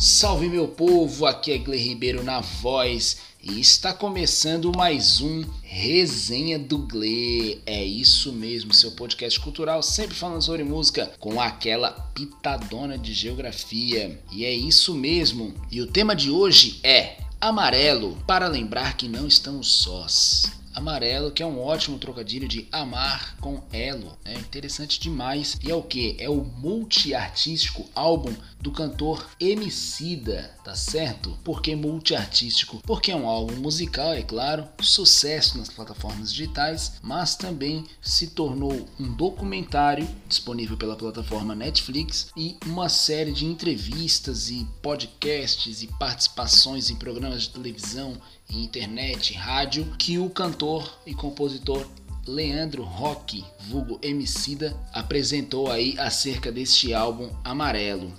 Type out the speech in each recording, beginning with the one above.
Salve meu povo, aqui é Gle Ribeiro na voz e está começando mais um Resenha do Gle. É isso mesmo, seu podcast cultural sempre falando sobre música com aquela pitadona de geografia. E é isso mesmo. E o tema de hoje é Amarelo, para lembrar que não estamos sós. Amarelo, que é um ótimo trocadilho de amar com elo. É interessante demais. E é o que? É o multiartístico álbum do cantor Emicida, tá certo? Por que multiartístico? Porque é um álbum musical, é claro, sucesso nas plataformas digitais, mas também se tornou um documentário disponível pela plataforma Netflix e uma série de entrevistas e podcasts e participações em programas de televisão, internet, rádio que o cantor e compositor Leandro Roque, vulgo Emicida, apresentou aí acerca deste álbum Amarelo.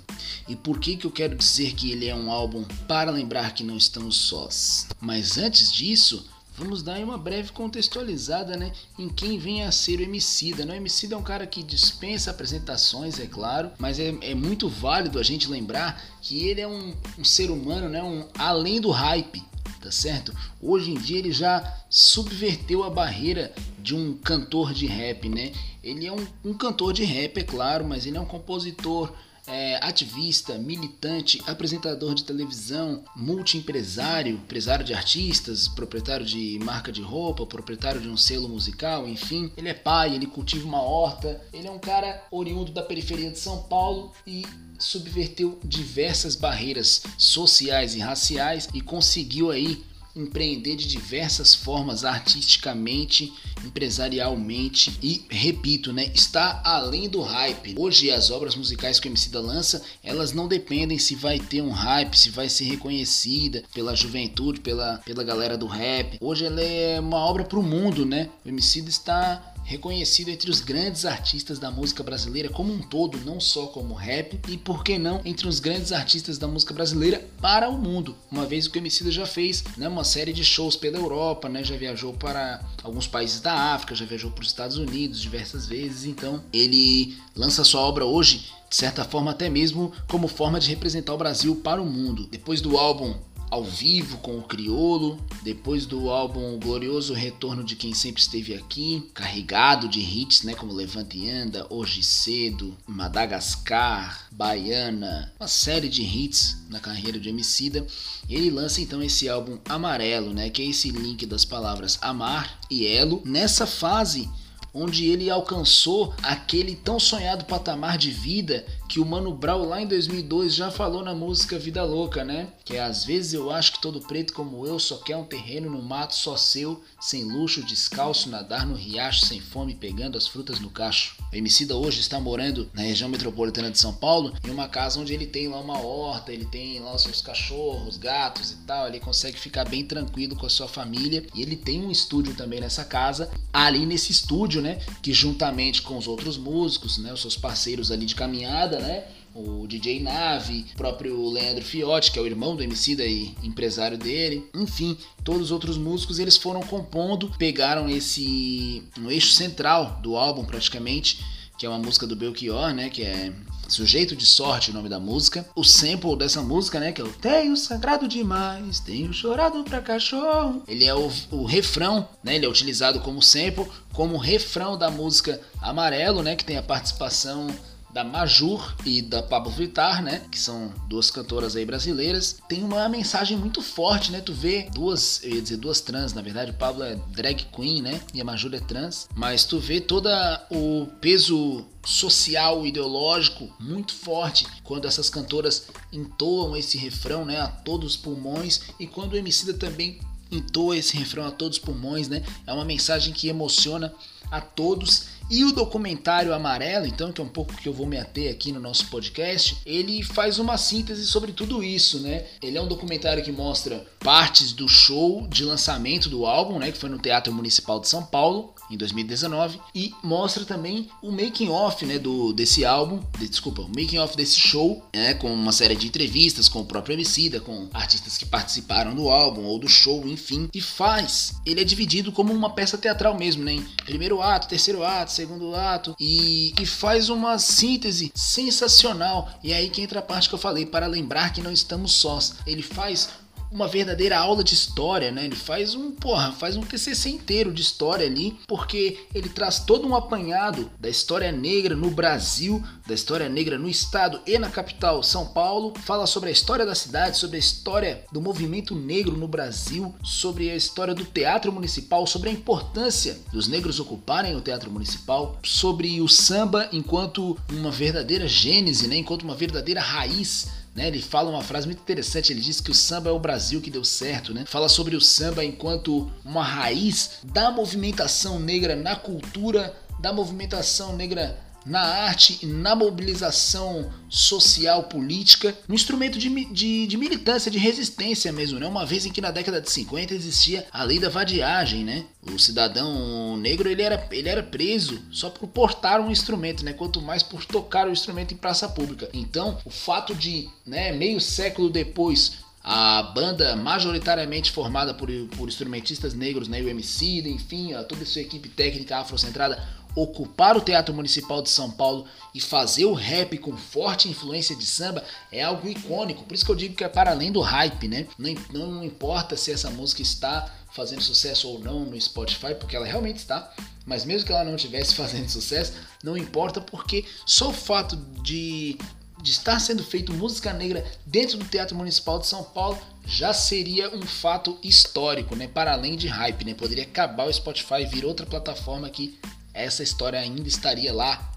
E por que que eu quero dizer que ele é um álbum para lembrar que não estamos sós? Mas antes disso, vamos dar uma breve contextualizada né, em quem vem a ser o Emicida. Né? O Emicida é um cara que dispensa apresentações, é claro, mas é, é muito válido a gente lembrar que ele é um, um ser humano né, um, além do hype tá certo? Hoje em dia ele já subverteu a barreira de um cantor de rap, né? Ele é um, um cantor de rap, é claro, mas ele é um compositor é, ativista, militante, apresentador de televisão, multiempresário, empresário de artistas, proprietário de marca de roupa, proprietário de um selo musical, enfim. Ele é pai, ele cultiva uma horta, ele é um cara oriundo da periferia de São Paulo e subverteu diversas barreiras sociais e raciais e conseguiu aí empreender de diversas formas artisticamente, empresarialmente e repito, né, está além do hype. Hoje as obras musicais que o MC da lança, elas não dependem se vai ter um hype, se vai ser reconhecida pela juventude, pela, pela galera do rap. Hoje ela é uma obra para o mundo, né? O MC está reconhecido entre os grandes artistas da música brasileira como um todo, não só como rap, e por que não entre os grandes artistas da música brasileira para o mundo. Uma vez que o Emicida já fez, né, uma série de shows pela Europa, né, já viajou para alguns países da África, já viajou para os Estados Unidos diversas vezes, então ele lança sua obra hoje de certa forma até mesmo como forma de representar o Brasil para o mundo. Depois do álbum ao vivo com o Criolo, depois do álbum Glorioso Retorno de Quem Sempre Esteve Aqui, carregado de hits né, como Levante e Anda, Hoje Cedo, Madagascar, Baiana, uma série de hits na carreira de Emicida. Ele lança então esse álbum Amarelo, né, que é esse link das palavras amar e elo. Nessa fase onde ele alcançou aquele tão sonhado patamar de vida que o Mano Brown lá em 2002 já falou na música Vida Louca, né? Que é às vezes eu acho que todo preto como eu só quer um terreno no mato só seu, sem luxo, descalço, nadar no riacho, sem fome, pegando as frutas no cacho. O Emicida hoje está morando na região metropolitana de São Paulo, em uma casa onde ele tem lá uma horta, ele tem lá os seus cachorros, gatos e tal, ele consegue ficar bem tranquilo com a sua família e ele tem um estúdio também nessa casa. Ali nesse estúdio, né, que juntamente com os outros músicos, né, os seus parceiros ali de caminhada, né, o DJ Nave, o próprio Leandro Fiotti, que é o irmão do MC e empresário dele, enfim, todos os outros músicos eles foram compondo, pegaram esse um eixo central do álbum praticamente, que é uma música do Belchior, né, que é Sujeito de Sorte, o nome da música. O sample dessa música, né, que é o Tenho sangrado demais, tenho chorado pra cachorro. Ele é o, o refrão, né, ele é utilizado como sample, como refrão da música Amarelo, né, que tem a participação da Majur e da Pablo Vittar, né? Que são duas cantoras aí brasileiras. Tem uma mensagem muito forte, né? Tu vê duas, eu ia dizer duas trans, na verdade, o Pablo é drag queen, né? E a Majur é trans. Mas tu vê todo o peso social, ideológico muito forte quando essas cantoras entoam esse refrão, né? A todos os pulmões. E quando o Emicida também entoa esse refrão a todos os pulmões, né? É uma mensagem que emociona a todos e o documentário Amarelo, então, que é um pouco que eu vou me ater aqui no nosso podcast, ele faz uma síntese sobre tudo isso, né? Ele é um documentário que mostra partes do show de lançamento do álbum, né, que foi no Teatro Municipal de São Paulo, em 2019 e mostra também o making off, né, do desse álbum, de, desculpa, o making off desse show, né, com uma série de entrevistas com o próprio Emicida, com artistas que participaram do álbum ou do show, enfim, e faz. Ele é dividido como uma peça teatral mesmo, né, em primeiro ato, terceiro ato, segundo ato e, e faz uma síntese sensacional. E é aí que entra a parte que eu falei para lembrar que não estamos sós. Ele faz uma verdadeira aula de história, né? Ele faz um, porra, faz um TCC inteiro de história ali, porque ele traz todo um apanhado da história negra no Brasil, da história negra no estado e na capital, São Paulo, fala sobre a história da cidade, sobre a história do movimento negro no Brasil, sobre a história do teatro municipal, sobre a importância dos negros ocuparem o teatro municipal, sobre o samba enquanto uma verdadeira gênese, né? Enquanto uma verdadeira raiz né? Ele fala uma frase muito interessante, ele diz que o samba é o Brasil que deu certo, né? Fala sobre o samba enquanto uma raiz da movimentação negra na cultura, da movimentação negra na arte e na mobilização social, política, um instrumento de, de, de, militância, de resistência mesmo, né? Uma vez em que na década de 50 existia a lei da vadiagem, né? O cidadão negro ele era, ele era preso só por portar um instrumento, né? Quanto mais por tocar o instrumento em praça pública. Então, o fato de, né, meio século depois, a banda majoritariamente formada por, por instrumentistas negros, né, o MC, enfim, toda a sua equipe técnica afrocentrada ocupar o Teatro Municipal de São Paulo e fazer o rap com forte influência de samba é algo icônico. Por isso que eu digo que é para além do hype, né? Não, não importa se essa música está fazendo sucesso ou não no Spotify, porque ela realmente está. Mas mesmo que ela não estivesse fazendo sucesso, não importa porque só o fato de, de estar sendo feito música negra dentro do Teatro Municipal de São Paulo já seria um fato histórico, né? Para além de hype, né? Poderia acabar o Spotify e vir outra plataforma que essa história ainda estaria lá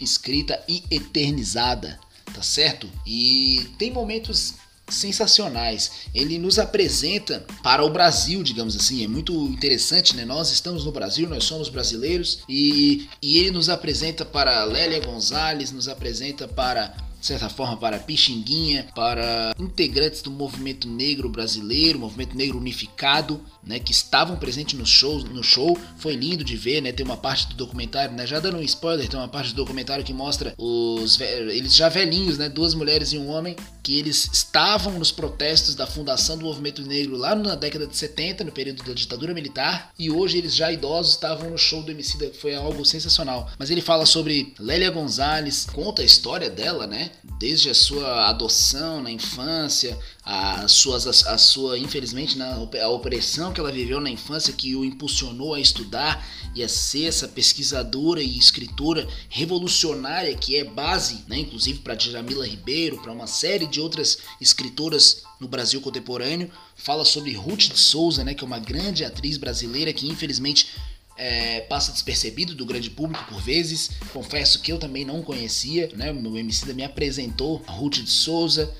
escrita e eternizada, tá certo? E tem momentos sensacionais. Ele nos apresenta para o Brasil, digamos assim. É muito interessante, né? Nós estamos no Brasil, nós somos brasileiros e, e ele nos apresenta para Lélia Gonzalez, nos apresenta para de certa forma, para Pixinguinha, para integrantes do movimento negro brasileiro, movimento negro unificado, né, que estavam presentes no show, no show. Foi lindo de ver, né? Tem uma parte do documentário, né? Já dando um spoiler, tem uma parte do documentário que mostra os eles já velhinhos, né? Duas mulheres e um homem que eles estavam nos protestos da fundação do movimento negro lá na década de 70, no período da ditadura militar, e hoje eles já idosos estavam no show do MC, foi algo sensacional. Mas ele fala sobre Lélia Gonzalez, conta a história dela, né? Desde a sua adoção na infância, a, suas, a, a sua, infelizmente, na, a opressão que ela viveu na infância que o impulsionou a estudar e a ser essa pesquisadora e escritora revolucionária que é base, né, inclusive para Djamila Ribeiro, para uma série de outras escritoras no Brasil contemporâneo. Fala sobre Ruth de Souza, né, que é uma grande atriz brasileira que infelizmente é, passa despercebido do grande público por vezes. Confesso que eu também não conhecia, né? O meu MC me apresentou a Ruth de Souza,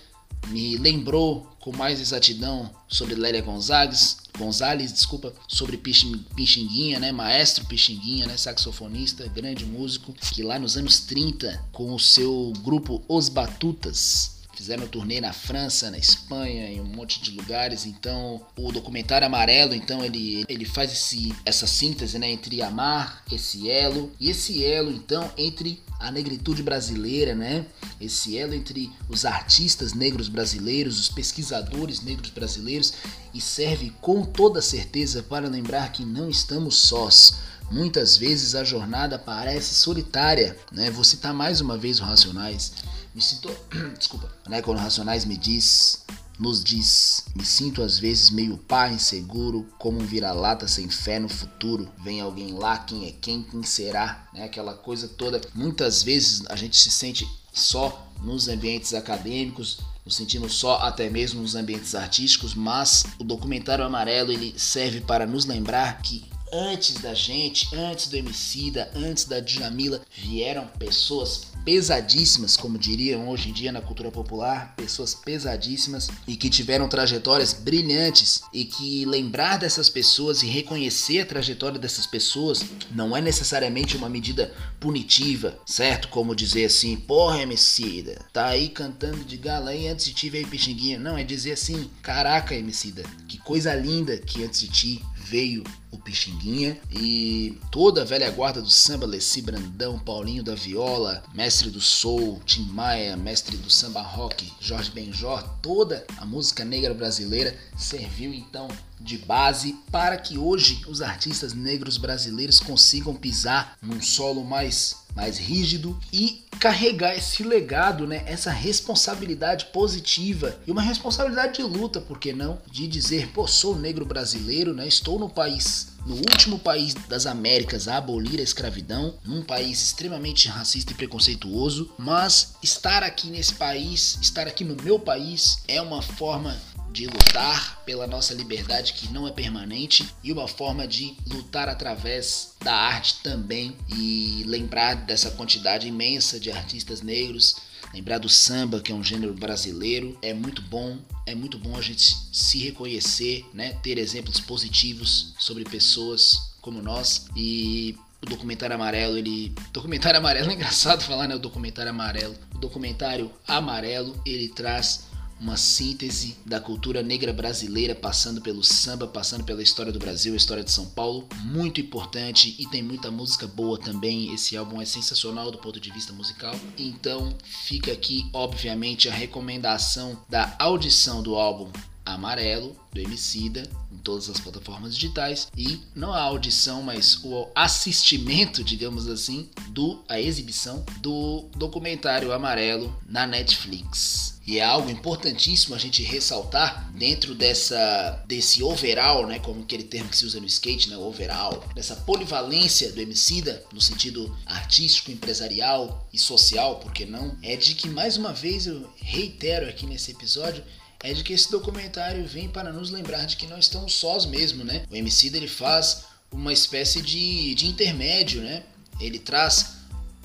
me lembrou com mais exatidão sobre Lélia Gonzalez, Gonzalez, desculpa, sobre Pixinguinha, né? Maestro Pixinguinha, né? Saxofonista, grande músico, que lá nos anos 30, com o seu grupo Os Batutas, Fizeram turnê na França, na Espanha, em um monte de lugares. Então, o documentário Amarelo, então ele, ele faz esse, essa síntese, né, entre amar esse elo e esse elo, então, entre a negritude brasileira, né? Esse elo entre os artistas negros brasileiros, os pesquisadores negros brasileiros e serve com toda certeza para lembrar que não estamos sós. Muitas vezes a jornada parece solitária, né? Vou citar mais uma vez o Racionais. Me sinto. Desculpa. Né? Quando Racionais me diz. Nos diz, me sinto às vezes meio pá, inseguro, como um vira-lata sem fé no futuro. Vem alguém lá, quem é quem, quem será, né? Aquela coisa toda. Muitas vezes a gente se sente só nos ambientes acadêmicos, nos sentimos só até mesmo nos ambientes artísticos, mas o documentário amarelo ele serve para nos lembrar que antes da gente, antes do Emicida, antes da Djamila, vieram pessoas pesadíssimas, como diriam hoje em dia na cultura popular, pessoas pesadíssimas e que tiveram trajetórias brilhantes e que lembrar dessas pessoas e reconhecer a trajetória dessas pessoas não é necessariamente uma medida punitiva, certo? Como dizer assim, porra, Emicida, tá aí cantando de gala e antes de ti veio Pixinguinha. Não, é dizer assim, caraca, Emicida, que coisa linda que antes de ti veio o Pixinguinha e toda a velha guarda do samba, Leci Brandão, Paulinho da Viola, mestre do soul, Tim Maia, mestre do samba rock, Jorge Benjor, toda a música negra brasileira serviu então de base para que hoje os artistas negros brasileiros consigam pisar num solo mais mais rígido e carregar esse legado, né, essa responsabilidade positiva e uma responsabilidade de luta, por que não? De dizer, pô, sou negro brasileiro, né, estou no país no último país das Américas a abolir a escravidão, num país extremamente racista e preconceituoso, mas estar aqui nesse país, estar aqui no meu país, é uma forma de lutar pela nossa liberdade que não é permanente e uma forma de lutar através da arte também e lembrar dessa quantidade imensa de artistas negros, lembrar do samba, que é um gênero brasileiro, é muito bom, é muito bom a gente se reconhecer, né, ter exemplos positivos sobre pessoas como nós e o documentário amarelo, ele. Documentário amarelo é engraçado falar, né? O documentário amarelo. O documentário amarelo, ele traz uma síntese da cultura negra brasileira, passando pelo samba, passando pela história do Brasil, a história de São Paulo, muito importante e tem muita música boa também. Esse álbum é sensacional do ponto de vista musical. Então, fica aqui, obviamente, a recomendação da audição do álbum Amarelo do Emicida em todas as plataformas digitais e não a audição, mas o assistimento, digamos assim, do a exibição do documentário Amarelo na Netflix. E é algo importantíssimo a gente ressaltar dentro dessa desse overall, né, como aquele termo que se usa no skate, né, overall, dessa polivalência do Emicida no sentido artístico, empresarial e social, porque não? É de que mais uma vez eu reitero aqui nesse episódio é de que esse documentário vem para nos lembrar de que não estamos sós mesmo, né? O Emicida ele faz uma espécie de, de intermédio, né? Ele traz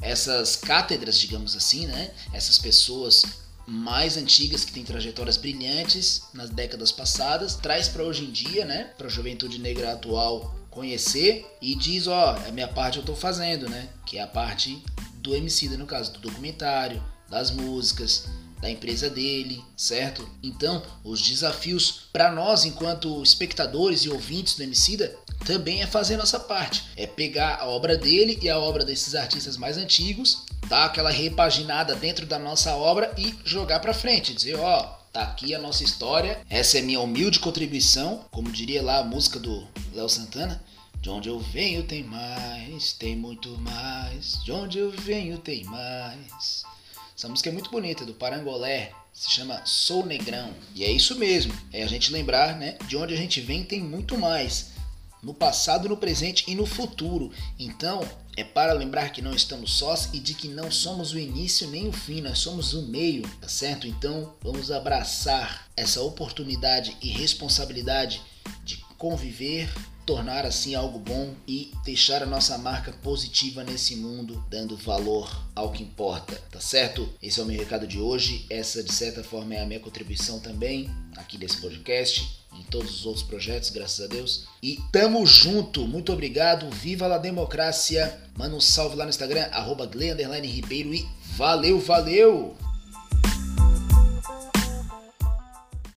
essas cátedras, digamos assim, né? Essas pessoas mais antigas que têm trajetórias brilhantes nas décadas passadas, traz para hoje em dia, né, para a juventude negra atual conhecer e diz, ó, a minha parte eu estou fazendo, né, que é a parte do MC, no caso do documentário, das músicas, da empresa dele, certo? Então, os desafios para nós enquanto espectadores e ouvintes do Emicida também é fazer nossa parte, é pegar a obra dele e a obra desses artistas mais antigos, dar aquela repaginada dentro da nossa obra e jogar para frente, dizer, ó, tá aqui a nossa história, essa é minha humilde contribuição, como diria lá a música do Léo Santana, de onde eu venho tem mais, tem muito mais, de onde eu venho tem mais. Essa música é muito bonita, do Parangolé, se chama Sou Negrão. E é isso mesmo, é a gente lembrar, né, de onde a gente vem tem muito mais. No passado, no presente e no futuro. Então, é para lembrar que não estamos sós e de que não somos o início nem o fim, nós somos o meio, tá certo? Então, vamos abraçar essa oportunidade e responsabilidade de conviver tornar assim algo bom e deixar a nossa marca positiva nesse mundo, dando valor ao que importa, tá certo? Esse é o meu recado de hoje. Essa, de certa forma, é a minha contribuição também aqui desse podcast em todos os outros projetos, graças a Deus. E tamo junto, muito obrigado, viva a democracia. Manda um salve lá no Instagram, arroba Ribeiro e valeu, valeu!